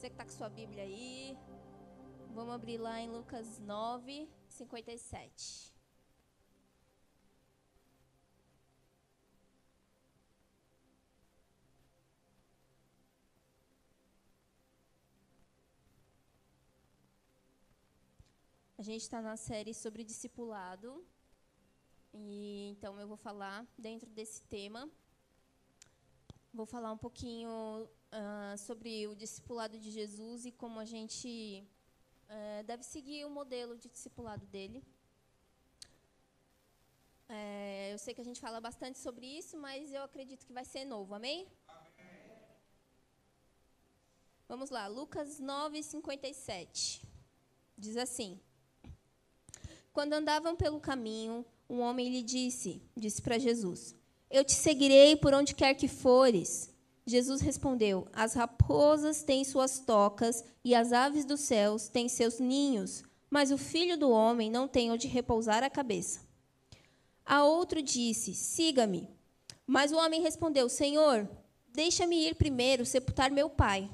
Você que está com sua Bíblia aí, vamos abrir lá em Lucas 9, 57. A gente está na série sobre discipulado. E então eu vou falar dentro desse tema. Vou falar um pouquinho uh, sobre o discipulado de Jesus e como a gente uh, deve seguir o modelo de discipulado dele. É, eu sei que a gente fala bastante sobre isso, mas eu acredito que vai ser novo, amém? amém. Vamos lá, Lucas 9, 57. Diz assim: quando andavam pelo caminho, um homem lhe disse, disse para Jesus: Eu te seguirei por onde quer que fores. Jesus respondeu: As raposas têm suas tocas e as aves dos céus têm seus ninhos, mas o filho do homem não tem onde repousar a cabeça. A outro disse: Siga-me. Mas o homem respondeu: Senhor, deixa-me ir primeiro sepultar meu pai.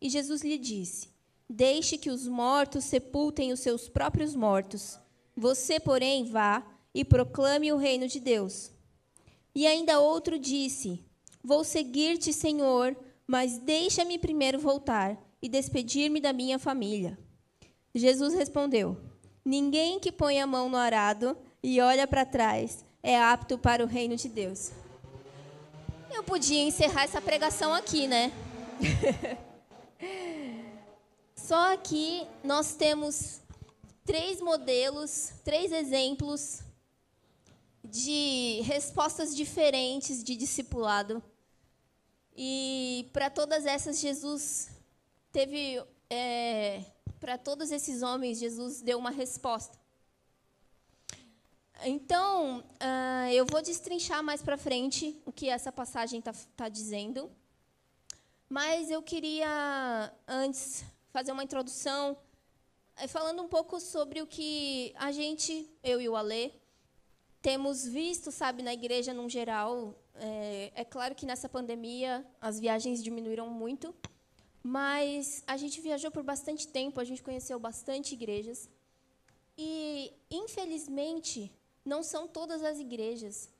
E Jesus lhe disse: Deixe que os mortos sepultem os seus próprios mortos. Você, porém, vá e proclame o reino de Deus. E ainda outro disse: Vou seguir-te, Senhor, mas deixa-me primeiro voltar e despedir-me da minha família. Jesus respondeu: Ninguém que põe a mão no arado e olha para trás é apto para o reino de Deus. Eu podia encerrar essa pregação aqui, né? Só aqui nós temos três modelos, três exemplos de respostas diferentes de discipulado. E para todas essas, Jesus teve. É, para todos esses homens, Jesus deu uma resposta. Então, uh, eu vou destrinchar mais para frente o que essa passagem está tá dizendo. Mas eu queria, antes, fazer uma introdução é, falando um pouco sobre o que a gente, eu e o Alê, temos visto, sabe, na igreja num geral. É, é claro que nessa pandemia as viagens diminuíram muito, mas a gente viajou por bastante tempo, a gente conheceu bastante igrejas. E, infelizmente, não são todas as igrejas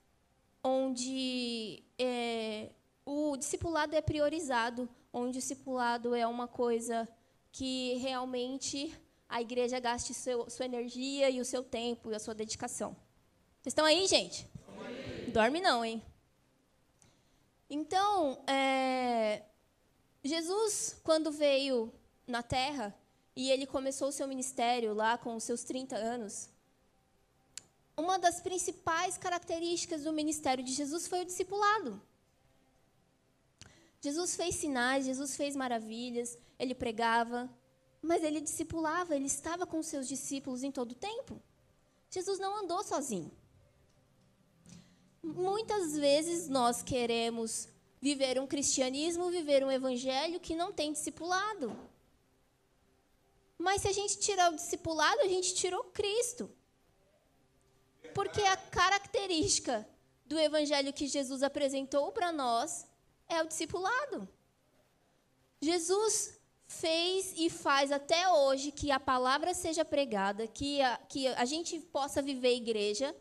onde é, o discipulado é priorizado, onde o discipulado é uma coisa que realmente a igreja gaste seu, sua energia e o seu tempo e a sua dedicação. Vocês estão aí, gente? Dorme não, hein? Então, é, Jesus, quando veio na Terra e ele começou o seu ministério lá com os seus 30 anos, uma das principais características do ministério de Jesus foi o discipulado. Jesus fez sinais, Jesus fez maravilhas, ele pregava, mas ele discipulava, ele estava com seus discípulos em todo o tempo. Jesus não andou sozinho. Muitas vezes nós queremos viver um cristianismo, viver um evangelho que não tem discipulado. Mas se a gente tirar o discipulado, a gente tirou Cristo. Porque a característica do evangelho que Jesus apresentou para nós é o discipulado. Jesus fez e faz até hoje que a palavra seja pregada, que a, que a gente possa viver igreja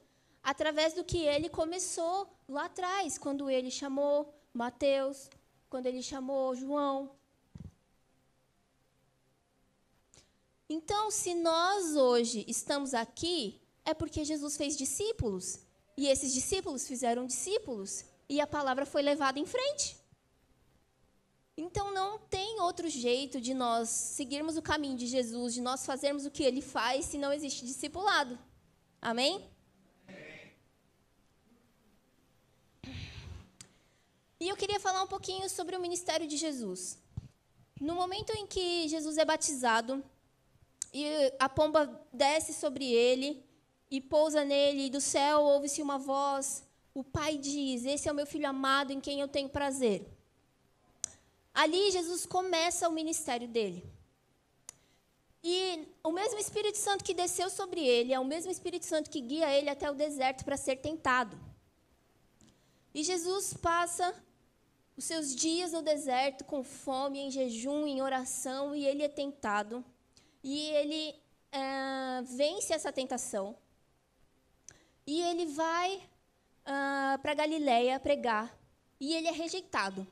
através do que ele começou lá atrás, quando ele chamou Mateus, quando ele chamou João. Então, se nós hoje estamos aqui, é porque Jesus fez discípulos. E esses discípulos fizeram discípulos. E a palavra foi levada em frente. Então não tem outro jeito de nós seguirmos o caminho de Jesus, de nós fazermos o que ele faz, se não existe discipulado. Amém? E eu queria falar um pouquinho sobre o ministério de Jesus. No momento em que Jesus é batizado, e a pomba desce sobre ele e pousa nele, e do céu ouve-se uma voz. O pai diz: Esse é o meu filho amado em quem eu tenho prazer. Ali Jesus começa o ministério dele. E o mesmo Espírito Santo que desceu sobre ele é o mesmo Espírito Santo que guia ele até o deserto para ser tentado. E Jesus passa os seus dias no deserto, com fome, em jejum, em oração, e ele é tentado. E ele é, vence essa tentação. E ele vai uh, para Galiléia pregar. E ele é rejeitado.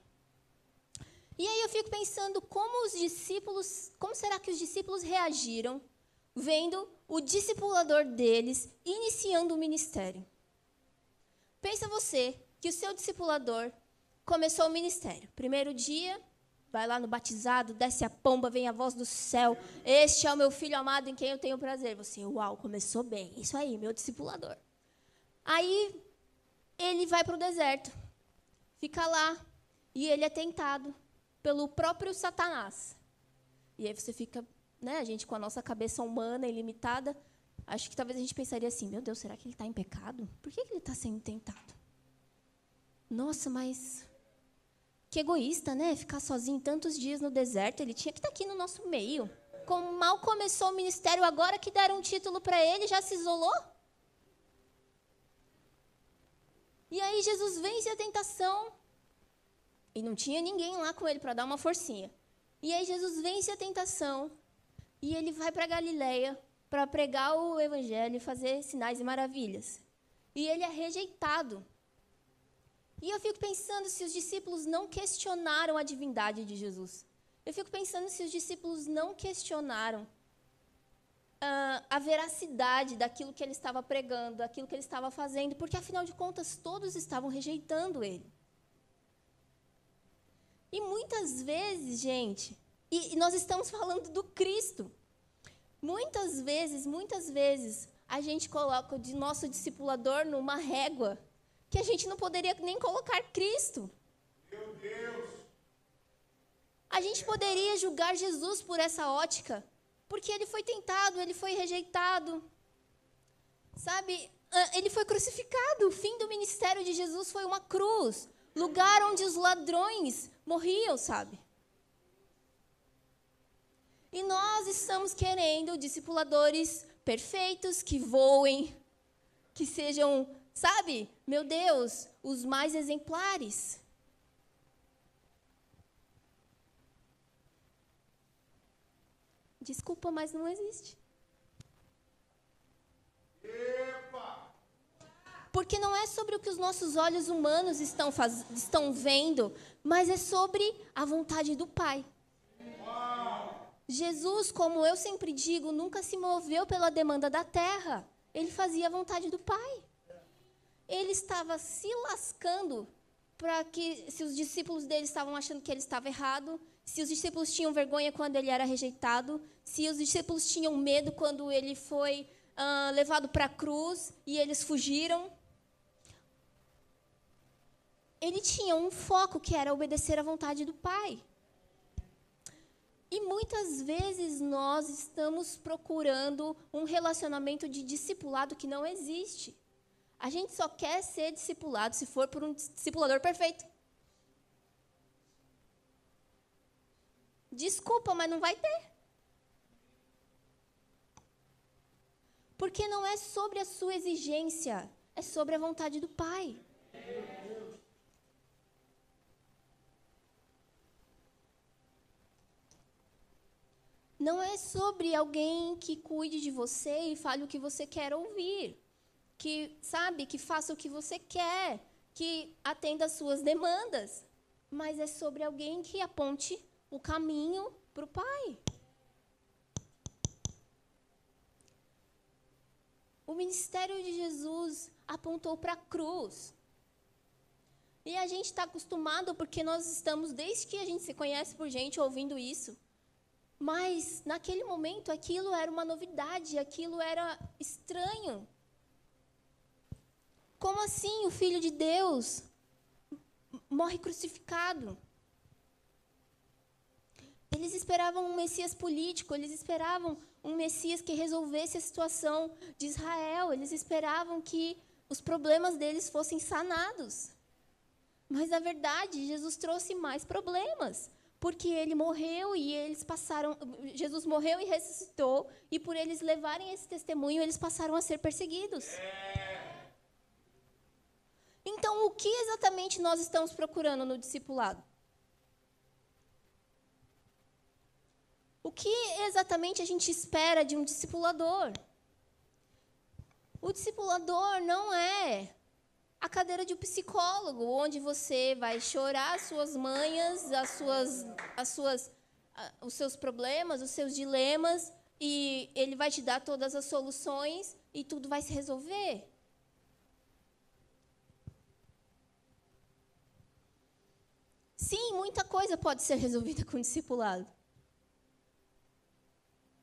E aí eu fico pensando como os discípulos, como será que os discípulos reagiram vendo o discipulador deles iniciando o ministério? Pensa você que o seu discipulador começou o ministério. Primeiro dia, vai lá no batizado, desce a pomba, vem a voz do céu. Este é o meu filho amado em quem eu tenho prazer. Você, uau, começou bem. Isso aí, meu discipulador. Aí ele vai para o deserto, fica lá e ele é tentado pelo próprio Satanás. E aí você fica, né, a gente com a nossa cabeça humana ilimitada, acho que talvez a gente pensaria assim: meu Deus, será que ele está em pecado? Por que, que ele está sendo tentado? Nossa, mas que egoísta, né? Ficar sozinho tantos dias no deserto. Ele tinha que estar aqui no nosso meio. Como mal começou o ministério, agora que deram um título para ele, já se isolou? E aí Jesus vence a tentação. E não tinha ninguém lá com ele para dar uma forcinha. E aí Jesus vence a tentação. E ele vai para Galiléia para pregar o evangelho e fazer sinais e maravilhas. E ele é rejeitado. E eu fico pensando se os discípulos não questionaram a divindade de Jesus. Eu fico pensando se os discípulos não questionaram uh, a veracidade daquilo que ele estava pregando, daquilo que ele estava fazendo, porque afinal de contas todos estavam rejeitando ele. E muitas vezes, gente, e, e nós estamos falando do Cristo. Muitas vezes, muitas vezes, a gente coloca o nosso discipulador numa régua que a gente não poderia nem colocar Cristo. Meu Deus! A gente poderia julgar Jesus por essa ótica, porque ele foi tentado, ele foi rejeitado. Sabe, ele foi crucificado. O fim do ministério de Jesus foi uma cruz lugar onde os ladrões morriam, sabe? E nós estamos querendo discipuladores perfeitos que voem, que sejam Sabe, meu Deus, os mais exemplares. Desculpa, mas não existe. Epa! Porque não é sobre o que os nossos olhos humanos estão, faz... estão vendo, mas é sobre a vontade do Pai. Uau! Jesus, como eu sempre digo, nunca se moveu pela demanda da terra. Ele fazia a vontade do Pai ele estava se lascando para que, se os discípulos dele estavam achando que ele estava errado, se os discípulos tinham vergonha quando ele era rejeitado, se os discípulos tinham medo quando ele foi uh, levado para a cruz e eles fugiram. Ele tinha um foco que era obedecer à vontade do Pai. E muitas vezes nós estamos procurando um relacionamento de discipulado que não existe. A gente só quer ser discipulado se for por um discipulador perfeito. Desculpa, mas não vai ter. Porque não é sobre a sua exigência, é sobre a vontade do Pai. Não é sobre alguém que cuide de você e fale o que você quer ouvir que, sabe, que faça o que você quer, que atenda às suas demandas. Mas é sobre alguém que aponte o caminho para o Pai. O ministério de Jesus apontou para a cruz. E a gente está acostumado porque nós estamos, desde que a gente se conhece por gente, ouvindo isso. Mas, naquele momento, aquilo era uma novidade, aquilo era estranho. Como assim o Filho de Deus morre crucificado? Eles esperavam um Messias político, eles esperavam um Messias que resolvesse a situação de Israel, eles esperavam que os problemas deles fossem sanados. Mas na verdade, Jesus trouxe mais problemas, porque ele morreu e eles passaram, Jesus morreu e ressuscitou, e por eles levarem esse testemunho, eles passaram a ser perseguidos. É. Então o que exatamente nós estamos procurando no discipulado? O que exatamente a gente espera de um discipulador? O discipulador não é a cadeira de um psicólogo, onde você vai chorar as suas manhas, as suas, as suas, os seus problemas, os seus dilemas, e ele vai te dar todas as soluções e tudo vai se resolver. Sim, muita coisa pode ser resolvida com o discipulado.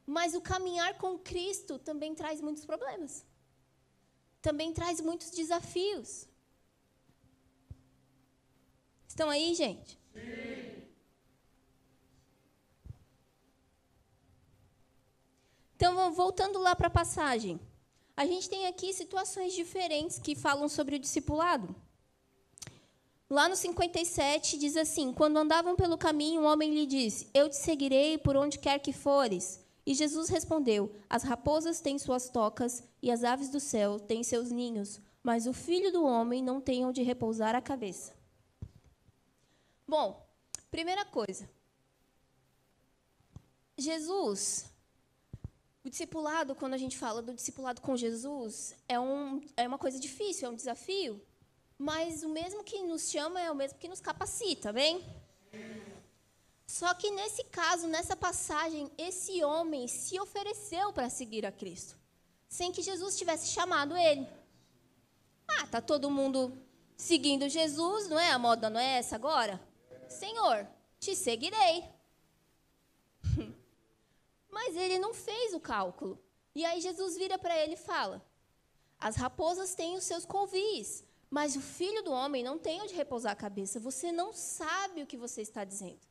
Mas o caminhar com Cristo também traz muitos problemas também traz muitos desafios. Estão aí, gente? Sim. Então, voltando lá para a passagem. A gente tem aqui situações diferentes que falam sobre o discipulado. Lá no 57 diz assim: Quando andavam pelo caminho, um homem lhe disse: Eu te seguirei por onde quer que fores. E Jesus respondeu: As raposas têm suas tocas e as aves do céu têm seus ninhos, mas o filho do homem não tem onde repousar a cabeça. Bom, primeira coisa. Jesus, o discipulado, quando a gente fala do discipulado com Jesus, é, um, é uma coisa difícil, é um desafio, mas o mesmo que nos chama é o mesmo que nos capacita, bem? Só que nesse caso, nessa passagem, esse homem se ofereceu para seguir a Cristo, sem que Jesus tivesse chamado ele. Ah, tá todo mundo seguindo Jesus, não é? A moda não é essa agora? Senhor, te seguirei. Mas ele não fez o cálculo. E aí Jesus vira para ele e fala: As raposas têm os seus covis, mas o filho do homem não tem onde repousar a cabeça. Você não sabe o que você está dizendo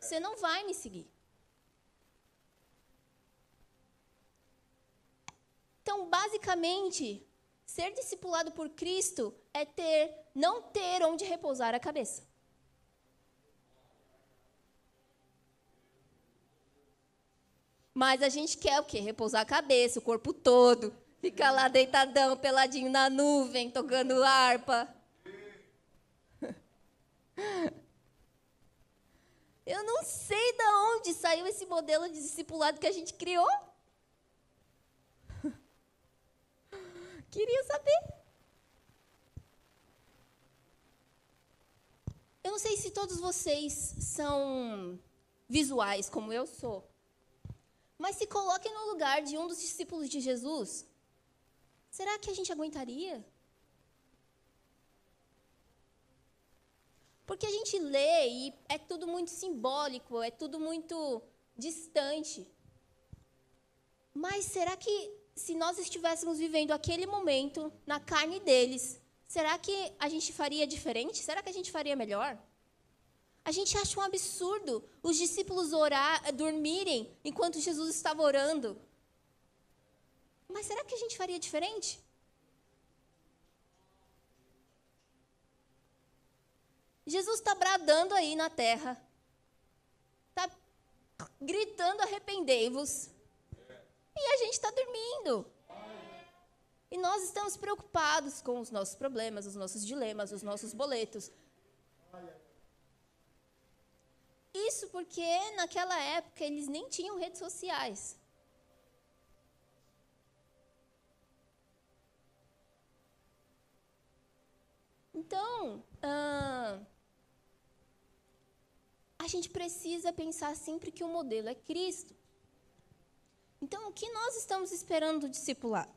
você não vai me seguir. Então, basicamente, ser discipulado por Cristo é ter, não ter onde repousar a cabeça. Mas a gente quer o quê? Repousar a cabeça, o corpo todo. Ficar lá deitadão, peladinho na nuvem, tocando harpa. Eu não sei de onde saiu esse modelo de discipulado que a gente criou. Queria saber. Eu não sei se todos vocês são visuais, como eu sou. Mas se coloquem no lugar de um dos discípulos de Jesus. Será que a gente aguentaria? Porque a gente lê e é tudo muito simbólico, é tudo muito distante. Mas será que se nós estivéssemos vivendo aquele momento na carne deles, será que a gente faria diferente? Será que a gente faria melhor? A gente acha um absurdo os discípulos orar, dormirem enquanto Jesus estava orando. Mas será que a gente faria diferente? Jesus está bradando aí na terra, está gritando: arrependei-vos. E a gente está dormindo. E nós estamos preocupados com os nossos problemas, os nossos dilemas, os nossos boletos. Isso porque naquela época eles nem tinham redes sociais. Então, ah, a gente precisa pensar sempre que o modelo é Cristo. Então, o que nós estamos esperando do discipulado?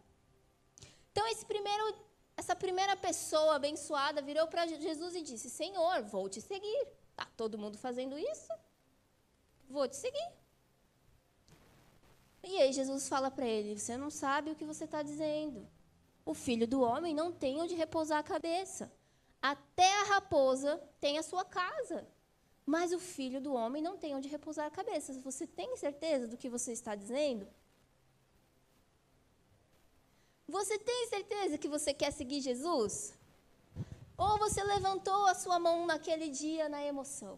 Então, esse primeiro, essa primeira pessoa abençoada virou para Jesus e disse: Senhor, vou te seguir. Tá todo mundo fazendo isso? Vou te seguir. E aí Jesus fala para ele: Você não sabe o que você está dizendo. O filho do homem não tem onde repousar a cabeça. Até a raposa tem a sua casa. Mas o filho do homem não tem onde repousar a cabeça. Você tem certeza do que você está dizendo? Você tem certeza que você quer seguir Jesus? Ou você levantou a sua mão naquele dia na emoção?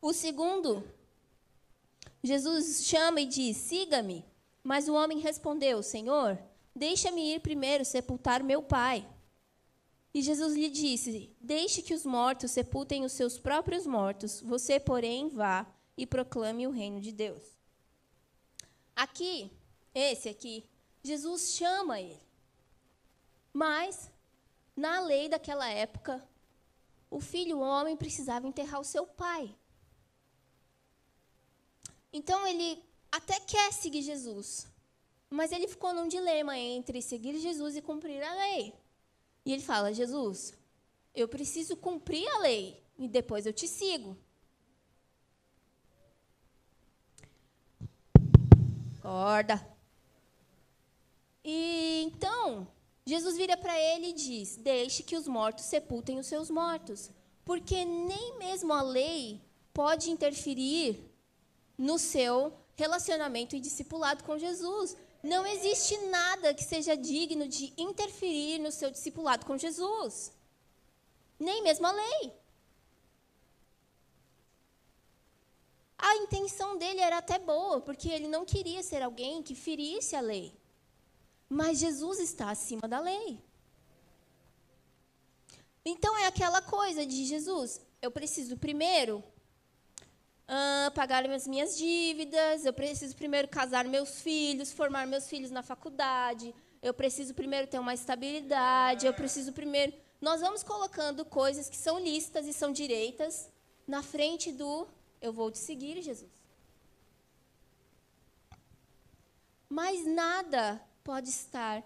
O segundo, Jesus chama e diz: Siga-me. Mas o homem respondeu: Senhor, deixa-me ir primeiro sepultar meu pai. E Jesus lhe disse: Deixe que os mortos sepultem os seus próprios mortos, você, porém, vá e proclame o reino de Deus. Aqui, esse aqui, Jesus chama ele. Mas, na lei daquela época, o filho o homem precisava enterrar o seu pai. Então ele até quer seguir Jesus, mas ele ficou num dilema entre seguir Jesus e cumprir a lei. E ele fala: Jesus, eu preciso cumprir a lei e depois eu te sigo. Acorda. E então, Jesus vira para ele e diz: Deixe que os mortos sepultem os seus mortos, porque nem mesmo a lei pode interferir no seu relacionamento e discipulado com Jesus. Não existe nada que seja digno de interferir no seu discipulado com Jesus. Nem mesmo a lei. A intenção dele era até boa, porque ele não queria ser alguém que ferisse a lei. Mas Jesus está acima da lei. Então é aquela coisa de Jesus, eu preciso primeiro uh, pagar as minhas dívidas, eu preciso primeiro casar meus filhos, formar meus filhos na faculdade, eu preciso primeiro ter uma estabilidade, eu preciso primeiro. Nós vamos colocando coisas que são listas e são direitas na frente do eu vou te seguir, Jesus. Mas nada pode estar,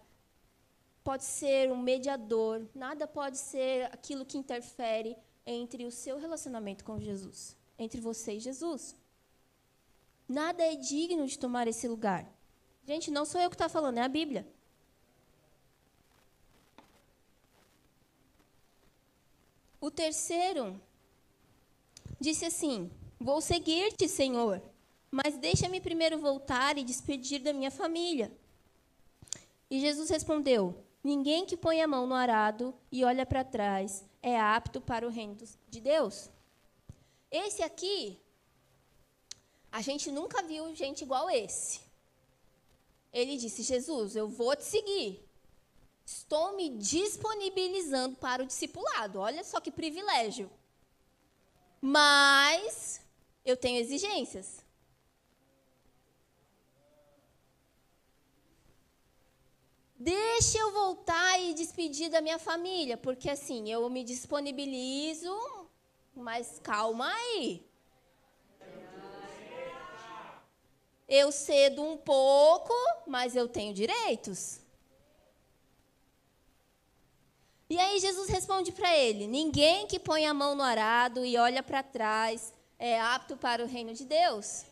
pode ser um mediador, nada pode ser aquilo que interfere entre o seu relacionamento com Jesus, entre você e Jesus. Nada é digno de tomar esse lugar. Gente, não sou eu que estou falando, é a Bíblia. O terceiro disse assim: Vou seguir-te, Senhor, mas deixa-me primeiro voltar e despedir da minha família. E Jesus respondeu: Ninguém que põe a mão no arado e olha para trás é apto para o reino de Deus. Esse aqui, a gente nunca viu gente igual esse. Ele disse: Jesus, eu vou te seguir. Estou me disponibilizando para o discipulado. Olha só que privilégio. Mas eu tenho exigências. Deixa eu voltar e despedir da minha família, porque assim, eu me disponibilizo, mas calma aí. Eu cedo um pouco, mas eu tenho direitos. E aí Jesus responde para ele: Ninguém que põe a mão no arado e olha para trás é apto para o reino de Deus?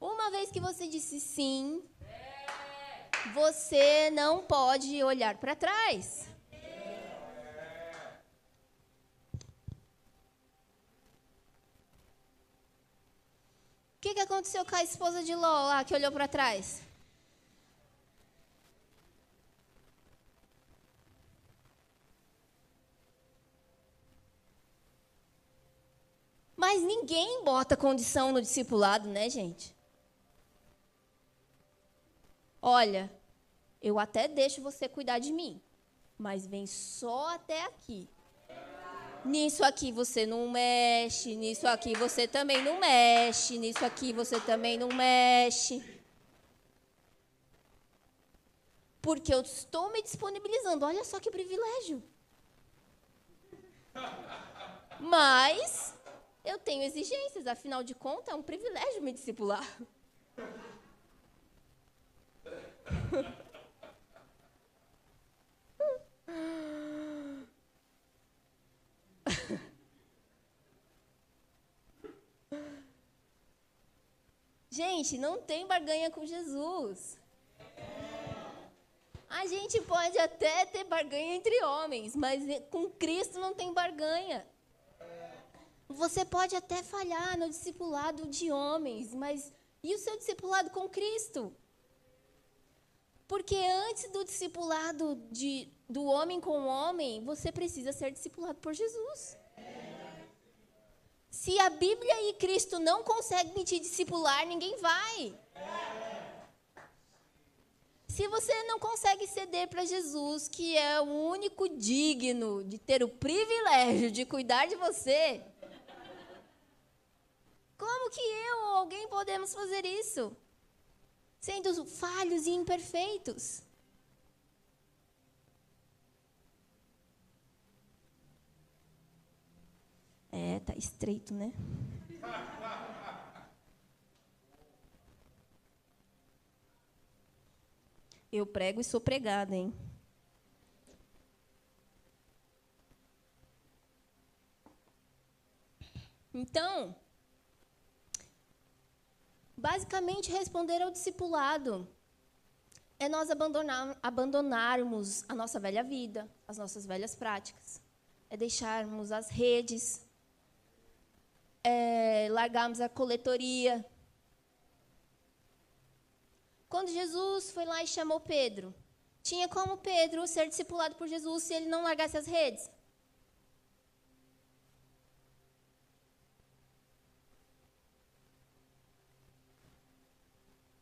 Uma vez que você disse sim, você não pode olhar para trás. Que, que aconteceu com a esposa de Ló lá que olhou para trás? Mas ninguém bota condição no discipulado, né, gente? Olha, eu até deixo você cuidar de mim, mas vem só até aqui. Nisso aqui você não mexe, nisso aqui você também não mexe, nisso aqui você também não mexe. Porque eu estou me disponibilizando. Olha só que privilégio. Mas eu tenho exigências, afinal de contas, é um privilégio me discipular. Gente, não tem barganha com Jesus. A gente pode até ter barganha entre homens, mas com Cristo não tem barganha. Você pode até falhar no discipulado de homens, mas e o seu discipulado com Cristo? Porque antes do discipulado de, do homem com o homem, você precisa ser discipulado por Jesus. Se a Bíblia e Cristo não conseguem te discipular, ninguém vai. Se você não consegue ceder para Jesus, que é o único digno de ter o privilégio de cuidar de você, como que eu ou alguém podemos fazer isso? Sendo falhos e imperfeitos. É, tá estreito, né? Eu prego e sou pregada, hein? Então, basicamente responder ao discipulado é nós abandonar, abandonarmos a nossa velha vida, as nossas velhas práticas, é deixarmos as redes, é, largarmos a coletoria. Quando Jesus foi lá e chamou Pedro, tinha como Pedro ser discipulado por Jesus se ele não largasse as redes?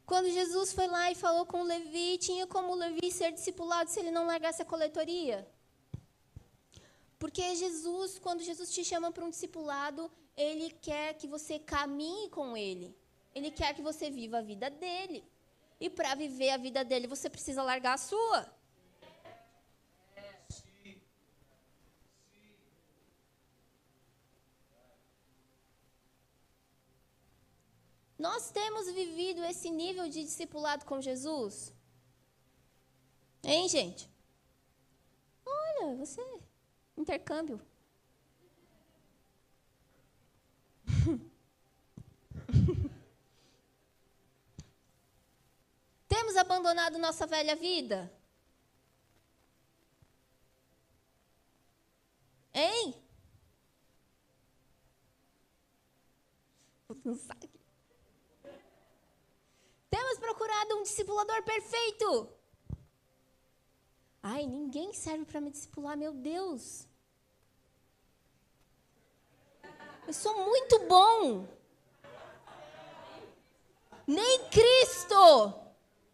Quando Jesus foi lá e falou com Levi, tinha como Levi ser discipulado se ele não largasse a coletoria? Porque Jesus, quando Jesus te chama para um discipulado, ele quer que você caminhe com ele. Ele quer que você viva a vida dele. E para viver a vida dele, você precisa largar a sua. Nós temos vivido esse nível de discipulado com Jesus? Hein, gente? Olha, você. Intercâmbio. Temos abandonado nossa velha vida? Hein? Não sabe. Temos procurado um discipulador perfeito. Ai, ninguém serve para me discipular, meu Deus. Eu sou muito bom. Nem Cristo,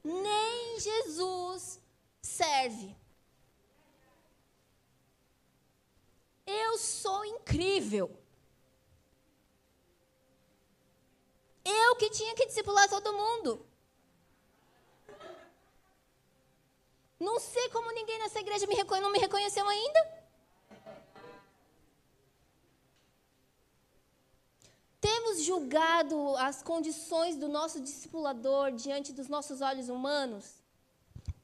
nem Jesus serve. Eu sou incrível. Eu que tinha que discipular todo mundo. Não sei como ninguém nessa igreja me não me reconheceu ainda. Temos julgado as condições do nosso discipulador diante dos nossos olhos humanos?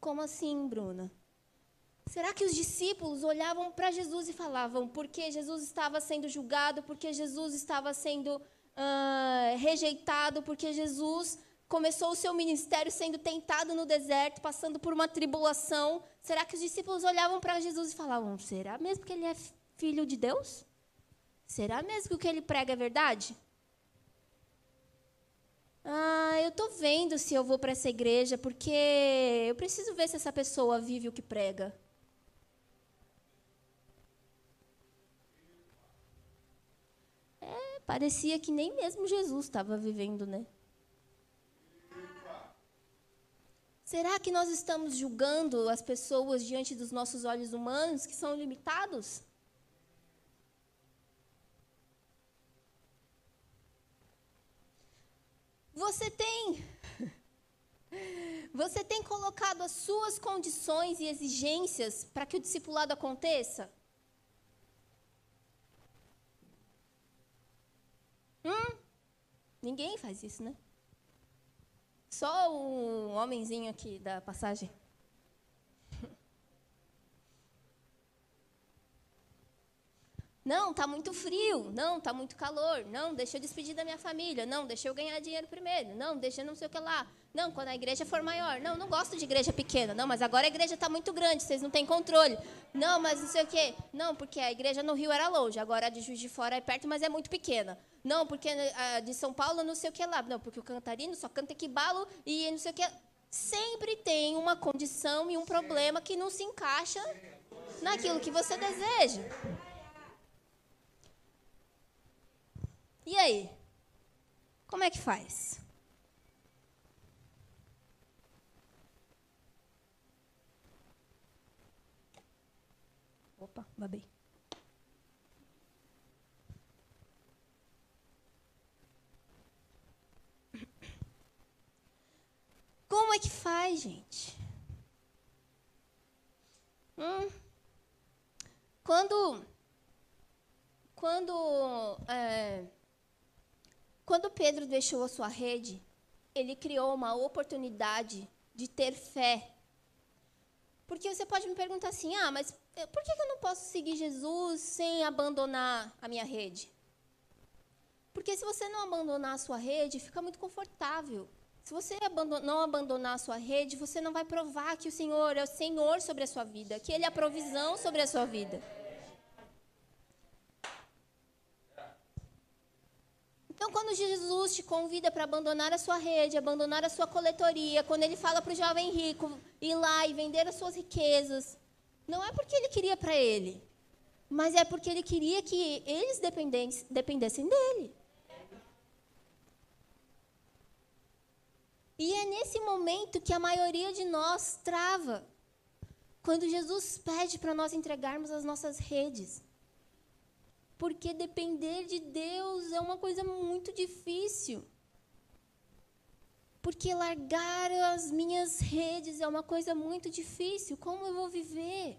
Como assim, Bruna? Será que os discípulos olhavam para Jesus e falavam porque Jesus estava sendo julgado, porque Jesus estava sendo uh, rejeitado, porque Jesus começou o seu ministério sendo tentado no deserto, passando por uma tribulação? Será que os discípulos olhavam para Jesus e falavam: será mesmo que ele é filho de Deus? Será mesmo que o que ele prega é verdade? Ah, eu estou vendo se eu vou para essa igreja, porque eu preciso ver se essa pessoa vive o que prega. É, parecia que nem mesmo Jesus estava vivendo, né? Será que nós estamos julgando as pessoas diante dos nossos olhos humanos, que são limitados? Você tem Você tem colocado as suas condições e exigências para que o discipulado aconteça? Hum? Ninguém faz isso, né? Só o homenzinho aqui da passagem. Não, está muito frio. Não, está muito calor. Não, deixa eu despedir da minha família. Não, deixa eu ganhar dinheiro primeiro. Não, deixa eu não sei o que lá. Não, quando a igreja for maior. Não, não gosto de igreja pequena. Não, mas agora a igreja está muito grande, vocês não têm controle. Não, mas não sei o quê. Não, porque a igreja no Rio era longe. Agora a de Juiz de Fora é perto, mas é muito pequena. Não, porque a de São Paulo não sei o que lá. Não, porque o cantarino só canta equibalo e não sei o que. Sempre tem uma condição e um problema que não se encaixa naquilo que você deseja. E aí? Como é que faz? Opa, babei. Como é que faz, gente? Hum. Quando, quando, é, quando Pedro deixou a sua rede, ele criou uma oportunidade de ter fé. Porque você pode me perguntar assim, ah, mas por que eu não posso seguir Jesus sem abandonar a minha rede? Porque se você não abandonar a sua rede, fica muito confortável. Se você não abandonar a sua rede, você não vai provar que o Senhor é o Senhor sobre a sua vida, que Ele é a provisão sobre a sua vida. Então, quando Jesus te convida para abandonar a sua rede, abandonar a sua coletoria, quando ele fala para o jovem rico ir lá e vender as suas riquezas, não é porque ele queria para ele, mas é porque ele queria que eles dependessem dele. E é nesse momento que a maioria de nós trava. Quando Jesus pede para nós entregarmos as nossas redes. Porque depender de Deus é uma coisa muito difícil. Porque largar as minhas redes é uma coisa muito difícil. Como eu vou viver?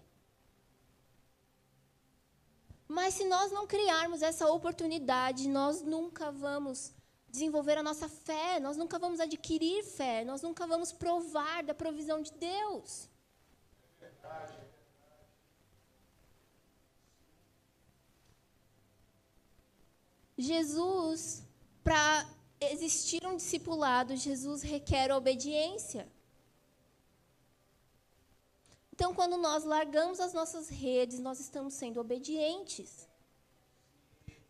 Mas se nós não criarmos essa oportunidade, nós nunca vamos desenvolver a nossa fé, nós nunca vamos adquirir fé, nós nunca vamos provar da provisão de Deus. Jesus, para existir um discipulado, Jesus requer obediência. Então, quando nós largamos as nossas redes, nós estamos sendo obedientes.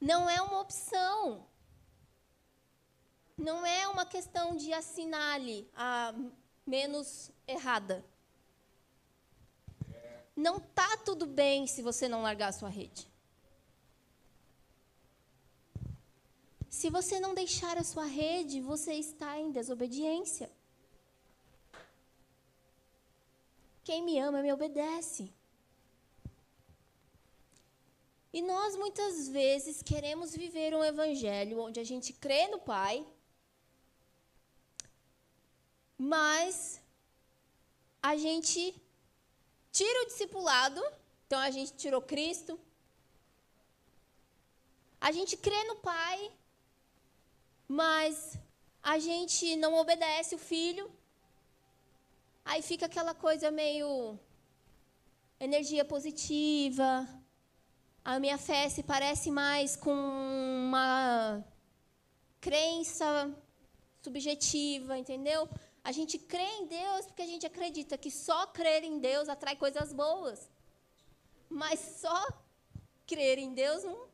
Não é uma opção não é uma questão de assinale a menos errada. Não tá tudo bem se você não largar a sua rede. Se você não deixar a sua rede, você está em desobediência. Quem me ama me obedece. E nós muitas vezes queremos viver um evangelho onde a gente crê no Pai, mas a gente tira o discipulado, então a gente tirou Cristo. A gente crê no Pai, mas a gente não obedece o Filho. Aí fica aquela coisa meio energia positiva. A minha fé se parece mais com uma crença subjetiva, entendeu? A gente crê em Deus porque a gente acredita que só crer em Deus atrai coisas boas. Mas só crer em Deus não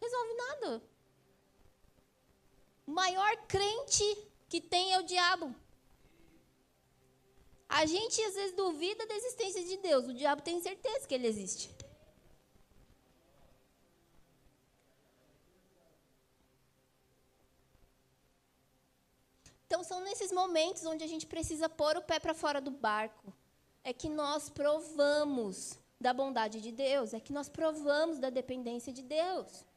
resolve nada. O maior crente que tem é o diabo. A gente às vezes duvida da existência de Deus, o diabo tem certeza que ele existe. Então, são nesses momentos onde a gente precisa pôr o pé para fora do barco. É que nós provamos da bondade de Deus, é que nós provamos da dependência de Deus.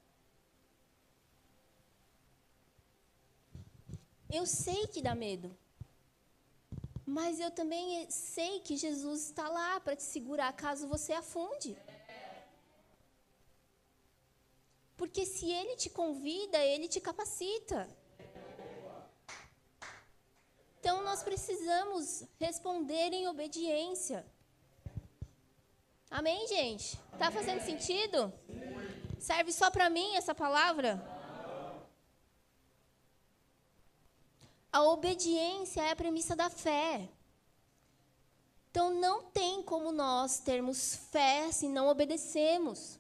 Eu sei que dá medo. Mas eu também sei que Jesus está lá para te segurar caso você afunde. Porque se ele te convida, ele te capacita. Então nós precisamos responder em obediência. Amém, gente? Tá fazendo sentido? Serve só para mim essa palavra? A obediência é a premissa da fé. Então não tem como nós termos fé se não obedecemos.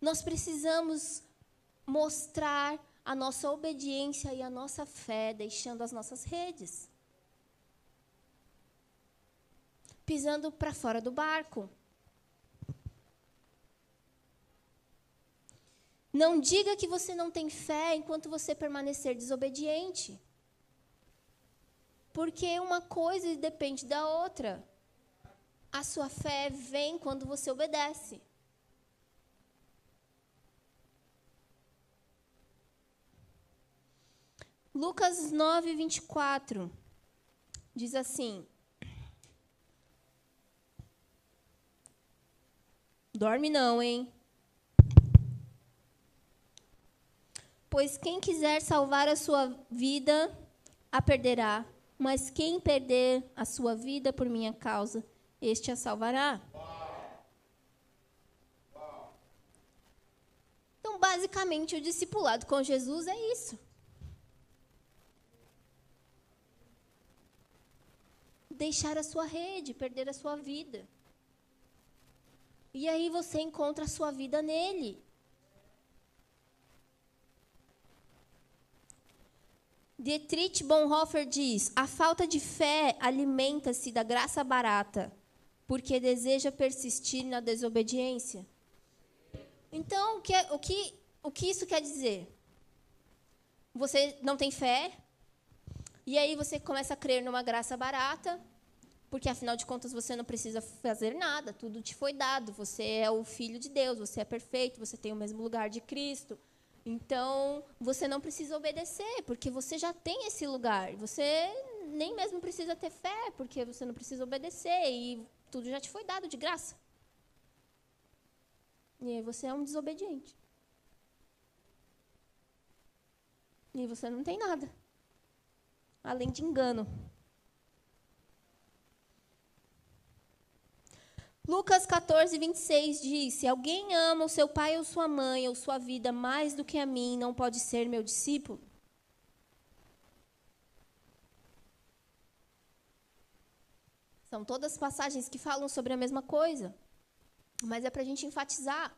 Nós precisamos mostrar a nossa obediência e a nossa fé, deixando as nossas redes. Pisando para fora do barco. Não diga que você não tem fé enquanto você permanecer desobediente. Porque uma coisa depende da outra. A sua fé vem quando você obedece. Lucas 9, 24 diz assim: Dorme não, hein? Pois quem quiser salvar a sua vida, a perderá. Mas quem perder a sua vida por minha causa, este a salvará. Então, basicamente, o discipulado com Jesus é isso. Deixar a sua rede, perder a sua vida. E aí você encontra a sua vida nele. Dietrich Bonhoeffer diz: a falta de fé alimenta-se da graça barata, porque deseja persistir na desobediência. Então, o que, o que, o que isso quer dizer? Você não tem fé, e aí você começa a crer numa graça barata, porque afinal de contas você não precisa fazer nada, tudo te foi dado. Você é o filho de Deus, você é perfeito, você tem o mesmo lugar de Cristo. Então, você não precisa obedecer, porque você já tem esse lugar. Você nem mesmo precisa ter fé, porque você não precisa obedecer e tudo já te foi dado de graça. E aí você é um desobediente. E você não tem nada. Além de engano. Lucas 14, 26 diz: Se alguém ama o seu pai ou sua mãe ou sua vida mais do que a mim, não pode ser meu discípulo. São todas passagens que falam sobre a mesma coisa, mas é para a gente enfatizar.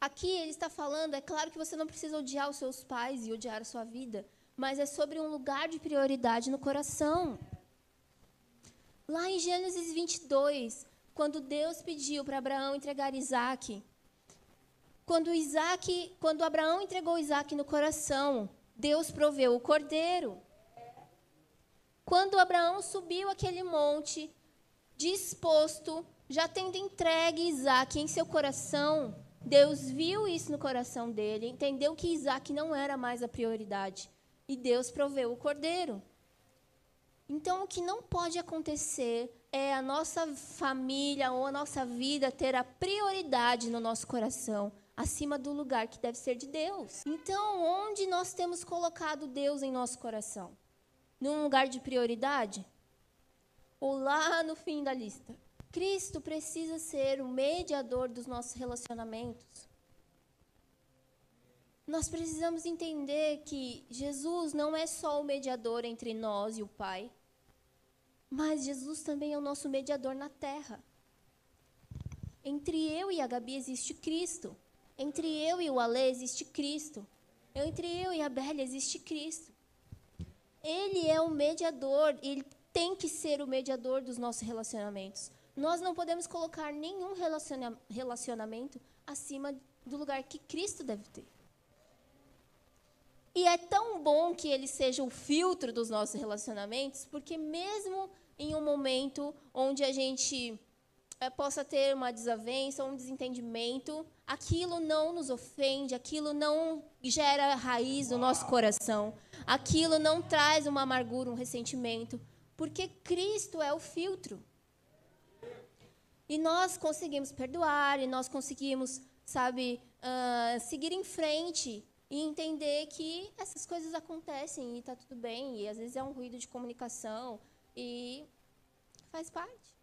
Aqui ele está falando, é claro que você não precisa odiar os seus pais e odiar a sua vida, mas é sobre um lugar de prioridade no coração. Lá em Gênesis 22, quando Deus pediu para Abraão entregar Isaac, quando Isaac, quando Abraão entregou Isaac no coração, Deus proveu o cordeiro. Quando Abraão subiu aquele monte, disposto, já tendo entregue Isaac em seu coração, Deus viu isso no coração dele, entendeu que Isaac não era mais a prioridade. E Deus proveu o cordeiro. Então, o que não pode acontecer é a nossa família ou a nossa vida ter a prioridade no nosso coração, acima do lugar que deve ser de Deus. Então, onde nós temos colocado Deus em nosso coração? Num lugar de prioridade? Ou lá no fim da lista? Cristo precisa ser o mediador dos nossos relacionamentos. Nós precisamos entender que Jesus não é só o mediador entre nós e o Pai. Mas Jesus também é o nosso mediador na terra. Entre eu e a Gabi existe Cristo. Entre eu e o Alê existe Cristo. Entre eu e a Bélia existe Cristo. Ele é o mediador, ele tem que ser o mediador dos nossos relacionamentos. Nós não podemos colocar nenhum relacionamento acima do lugar que Cristo deve ter. E é tão bom que ele seja o filtro dos nossos relacionamentos, porque mesmo em um momento onde a gente é, possa ter uma desavença, um desentendimento, aquilo não nos ofende, aquilo não gera raiz no nosso coração, aquilo não traz uma amargura, um ressentimento, porque Cristo é o filtro. E nós conseguimos perdoar, e nós conseguimos, sabe, uh, seguir em frente e entender que essas coisas acontecem e está tudo bem, e às vezes é um ruído de comunicação e faz parte.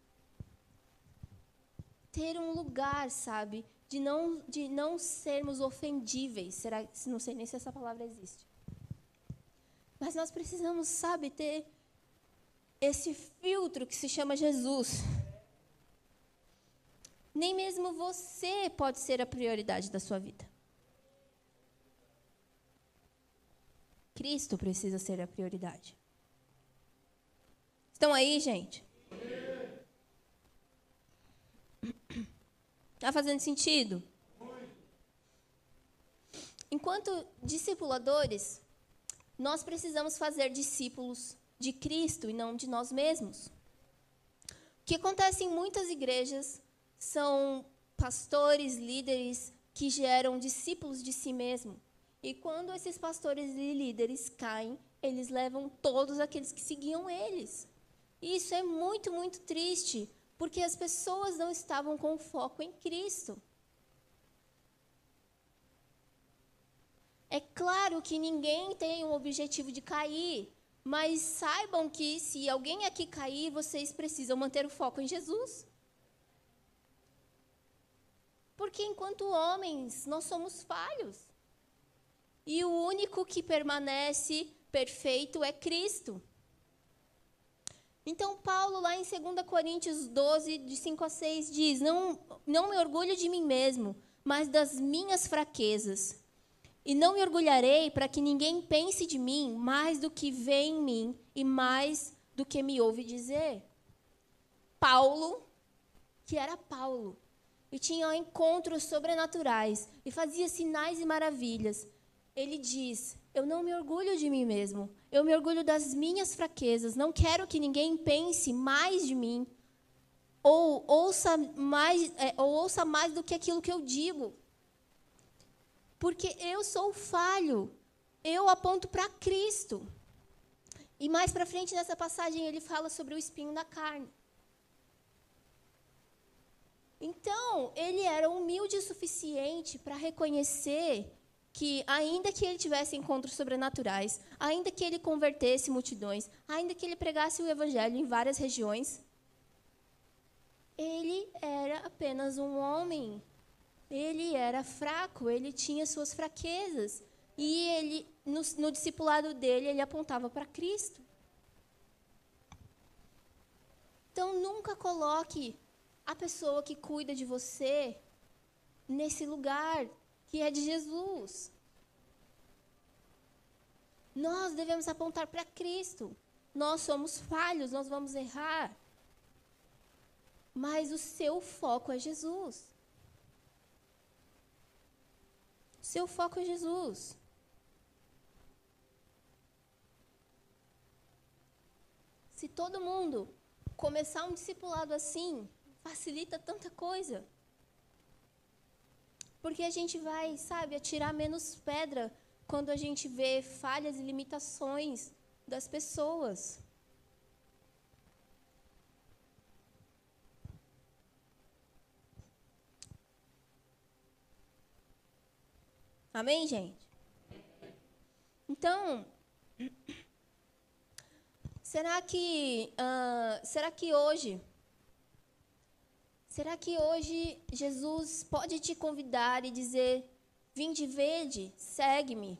Ter um lugar, sabe, de não de não sermos ofendíveis. Será, não sei nem se essa palavra existe. Mas nós precisamos, sabe, ter esse filtro que se chama Jesus. Nem mesmo você pode ser a prioridade da sua vida. Cristo precisa ser a prioridade. Estão aí, gente? Está fazendo sentido? enquanto discipuladores, nós precisamos fazer discípulos de Cristo e não de nós mesmos. O que acontece em muitas igrejas são pastores, líderes que geram discípulos de si mesmo. E quando esses pastores e líderes caem, eles levam todos aqueles que seguiam eles. E isso é muito, muito triste, porque as pessoas não estavam com foco em Cristo. É claro que ninguém tem um objetivo de cair, mas saibam que se alguém aqui cair, vocês precisam manter o foco em Jesus. Porque enquanto homens, nós somos falhos. E o único que permanece perfeito é Cristo. Então, Paulo, lá em 2 Coríntios 12, de 5 a 6, diz: não, não me orgulho de mim mesmo, mas das minhas fraquezas. E não me orgulharei para que ninguém pense de mim mais do que vê em mim e mais do que me ouve dizer. Paulo, que era Paulo, e tinha encontros sobrenaturais e fazia sinais e maravilhas. Ele diz: Eu não me orgulho de mim mesmo, eu me orgulho das minhas fraquezas. Não quero que ninguém pense mais de mim ou ouça mais, é, ou ouça mais do que aquilo que eu digo. Porque eu sou falho. Eu aponto para Cristo. E mais para frente nessa passagem ele fala sobre o espinho na carne. Então, ele era humilde o suficiente para reconhecer que, ainda que ele tivesse encontros sobrenaturais, ainda que ele convertesse multidões, ainda que ele pregasse o evangelho em várias regiões, ele era apenas um homem. Ele era fraco, ele tinha suas fraquezas. E ele, no, no discipulado dele, ele apontava para Cristo. Então, nunca coloque a pessoa que cuida de você nesse lugar que é de Jesus. Nós devemos apontar para Cristo. Nós somos falhos, nós vamos errar. Mas o seu foco é Jesus. O seu foco é Jesus. Se todo mundo começar um discipulado assim, facilita tanta coisa. Porque a gente vai, sabe, atirar menos pedra quando a gente vê falhas e limitações das pessoas. Amém, gente? Então, será que, uh, será que hoje Será que hoje Jesus pode te convidar e dizer: Vinde verde, segue-me?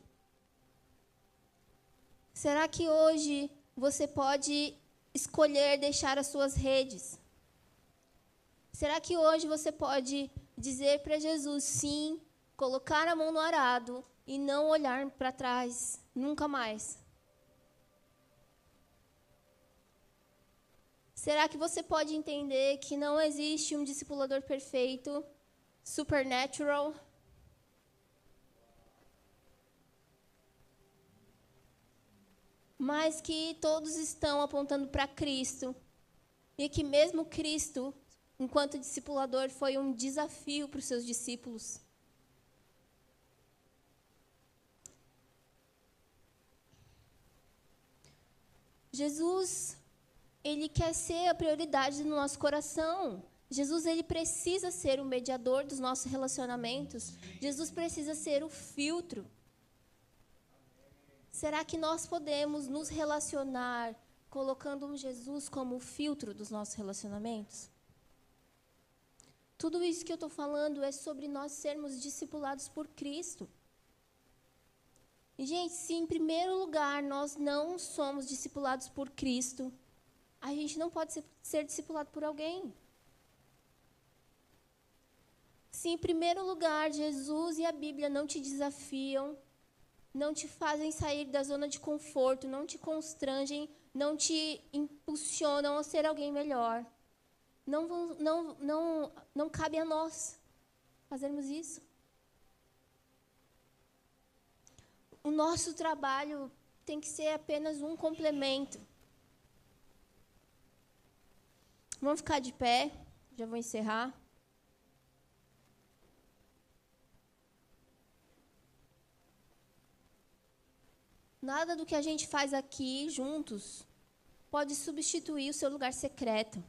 Será que hoje você pode escolher deixar as suas redes? Será que hoje você pode dizer para Jesus sim, colocar a mão no arado e não olhar para trás nunca mais? Será que você pode entender que não existe um discipulador perfeito, supernatural? Mas que todos estão apontando para Cristo. E que mesmo Cristo, enquanto discipulador, foi um desafio para os seus discípulos. Jesus ele quer ser a prioridade do nosso coração. Jesus ele precisa ser o mediador dos nossos relacionamentos. Jesus precisa ser o filtro. Será que nós podemos nos relacionar colocando Jesus como o filtro dos nossos relacionamentos? Tudo isso que eu estou falando é sobre nós sermos discipulados por Cristo. Gente, se em primeiro lugar nós não somos discipulados por Cristo, a gente não pode ser, discipulado por alguém. Se, em primeiro lugar, Jesus e a Bíblia não te desafiam, não te fazem sair da zona de conforto, não te constrangem, não te impulsionam a ser alguém melhor, não, não, não, não cabe a nós fazermos isso. o nosso trabalho tem que ser apenas um complemento. Vamos ficar de pé, já vou encerrar. Nada do que a gente faz aqui juntos pode substituir o seu lugar secreto.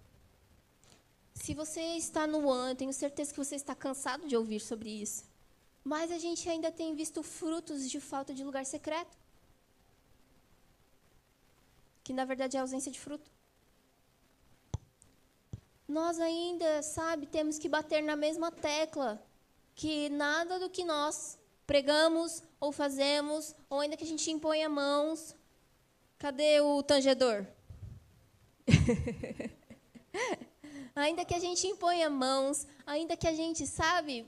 Se você está no ano, tenho certeza que você está cansado de ouvir sobre isso. Mas a gente ainda tem visto frutos de falta de lugar secreto. Que na verdade é ausência de fruto. Nós ainda, sabe, temos que bater na mesma tecla que nada do que nós pregamos ou fazemos, ou ainda que a gente imponha mãos. Cadê o tangedor? ainda que a gente imponha mãos, ainda que a gente, sabe,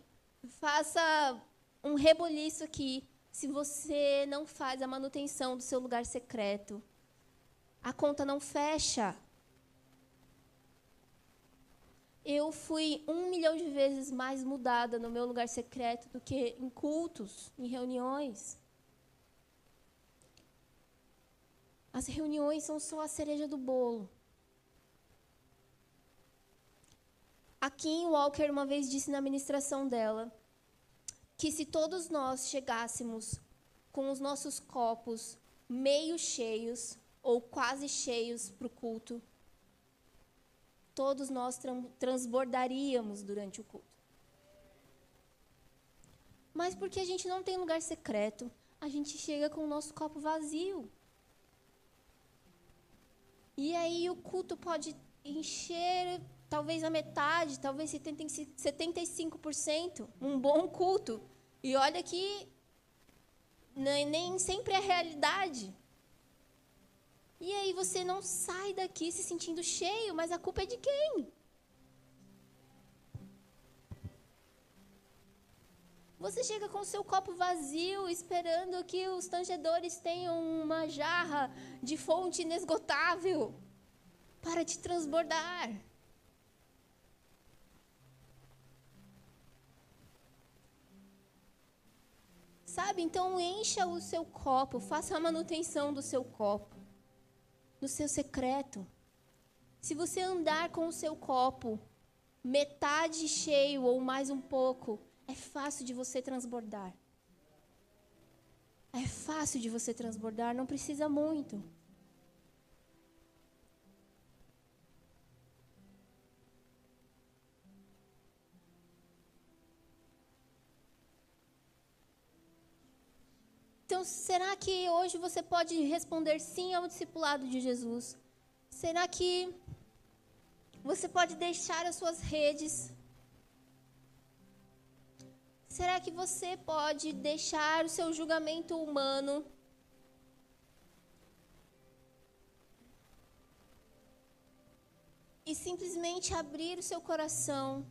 faça um reboliço aqui, se você não faz a manutenção do seu lugar secreto, a conta não fecha. Eu fui um milhão de vezes mais mudada no meu lugar secreto do que em cultos, em reuniões. As reuniões são só a cereja do bolo. A Kim Walker uma vez disse na ministração dela que se todos nós chegássemos com os nossos copos meio cheios ou quase cheios para o culto, todos nós transbordaríamos durante o culto. Mas porque a gente não tem lugar secreto, a gente chega com o nosso copo vazio. E aí o culto pode encher talvez a metade, talvez 75%, um bom culto. E olha que nem sempre é realidade. E aí você não sai daqui se sentindo cheio, mas a culpa é de quem? Você chega com o seu copo vazio, esperando que os tangedores tenham uma jarra de fonte inesgotável para te transbordar. Sabe? Então encha o seu copo, faça a manutenção do seu copo, no seu secreto. Se você andar com o seu copo metade cheio ou mais um pouco, é fácil de você transbordar. É fácil de você transbordar, não precisa muito. Então, será que hoje você pode responder sim ao discipulado de Jesus? Será que você pode deixar as suas redes? Será que você pode deixar o seu julgamento humano? E simplesmente abrir o seu coração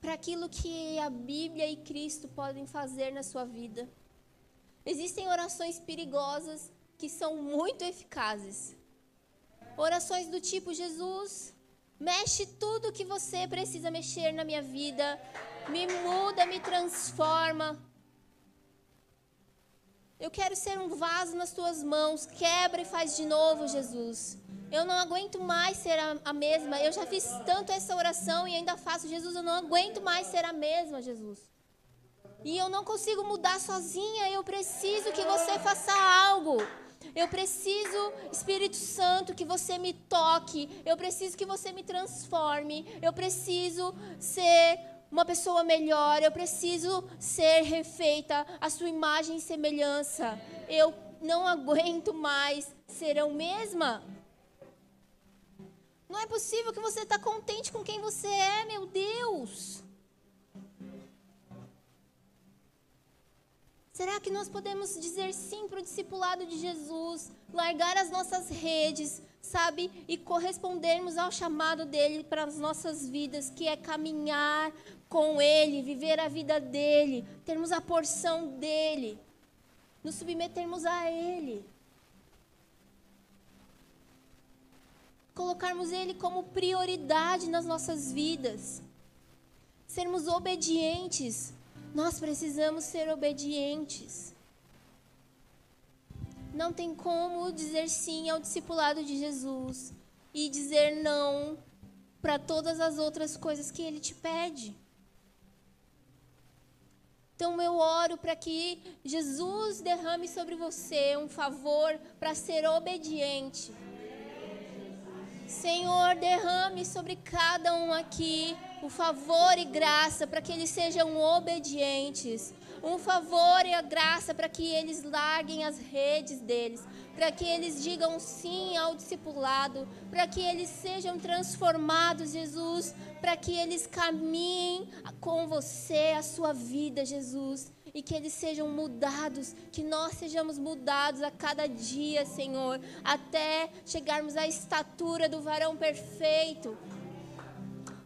para aquilo que a Bíblia e Cristo podem fazer na sua vida. Existem orações perigosas que são muito eficazes. Orações do tipo: Jesus, mexe tudo que você precisa mexer na minha vida, me muda, me transforma. Eu quero ser um vaso nas tuas mãos, quebra e faz de novo, Jesus. Eu não aguento mais ser a, a mesma. Eu já fiz tanto essa oração e ainda faço, Jesus. Eu não aguento mais ser a mesma, Jesus e eu não consigo mudar sozinha, eu preciso que você faça algo. Eu preciso, Espírito Santo, que você me toque. Eu preciso que você me transforme. Eu preciso ser uma pessoa melhor. Eu preciso ser refeita à sua imagem e semelhança. Eu não aguento mais ser eu mesma. Não é possível que você está contente com quem você é, meu Deus. Será que nós podemos dizer sim para o discipulado de Jesus, largar as nossas redes, sabe, e correspondermos ao chamado dele para as nossas vidas, que é caminhar com ele, viver a vida dele, termos a porção dele, nos submetermos a ele. Colocarmos ele como prioridade nas nossas vidas. Sermos obedientes nós precisamos ser obedientes. Não tem como dizer sim ao discipulado de Jesus e dizer não para todas as outras coisas que ele te pede. Então eu oro para que Jesus derrame sobre você um favor para ser obediente. Senhor, derrame sobre cada um aqui o favor e graça para que eles sejam obedientes. Um favor e a graça para que eles larguem as redes deles, para que eles digam sim ao discipulado, para que eles sejam transformados, Jesus, para que eles caminhem com você a sua vida, Jesus, e que eles sejam mudados, que nós sejamos mudados a cada dia, Senhor, até chegarmos à estatura do varão perfeito.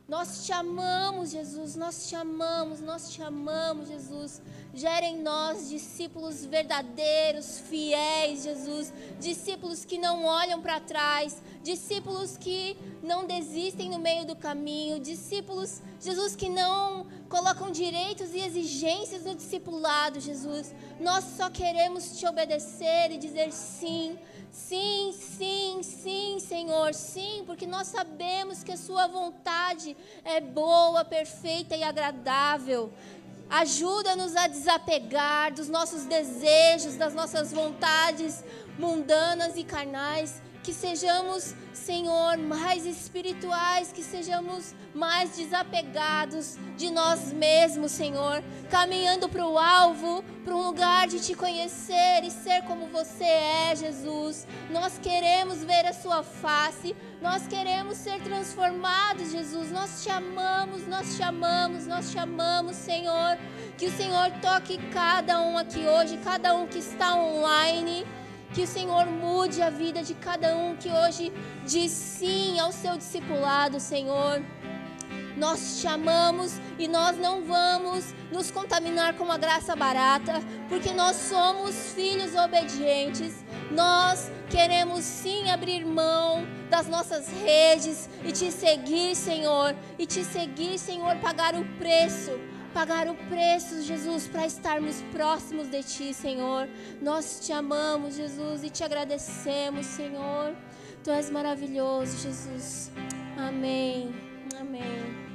Nós te amamos, Jesus, nós te amamos, nós te amamos, Jesus. Gera em nós discípulos verdadeiros, fiéis, Jesus. Discípulos que não olham para trás. Discípulos que não desistem no meio do caminho. Discípulos, Jesus, que não colocam direitos e exigências no discipulado, Jesus. Nós só queremos te obedecer e dizer sim. Sim, sim, sim, Senhor, sim, porque nós sabemos que a Sua vontade é boa, perfeita e agradável. Ajuda-nos a desapegar dos nossos desejos, das nossas vontades mundanas e carnais. Que sejamos, Senhor, mais espirituais, que sejamos mais desapegados de nós mesmos, Senhor. Caminhando para o alvo, para um lugar de te conhecer e ser como você é, Jesus. Nós queremos ver a Sua face nós queremos ser transformados, Jesus. Nós te amamos, nós te amamos, nós te amamos, Senhor. Que o Senhor toque cada um aqui hoje, cada um que está online. Que o Senhor mude a vida de cada um que hoje diz sim ao seu discipulado, Senhor. Nós te amamos e nós não vamos nos contaminar com uma graça barata, porque nós somos filhos obedientes. Nós queremos sim abrir mão das nossas redes e te seguir, Senhor, e te seguir, Senhor, pagar o preço pagar o preço, Jesus, para estarmos próximos de Ti, Senhor. Nós te amamos, Jesus, e te agradecemos, Senhor. Tu és maravilhoso, Jesus. Amém. Amém.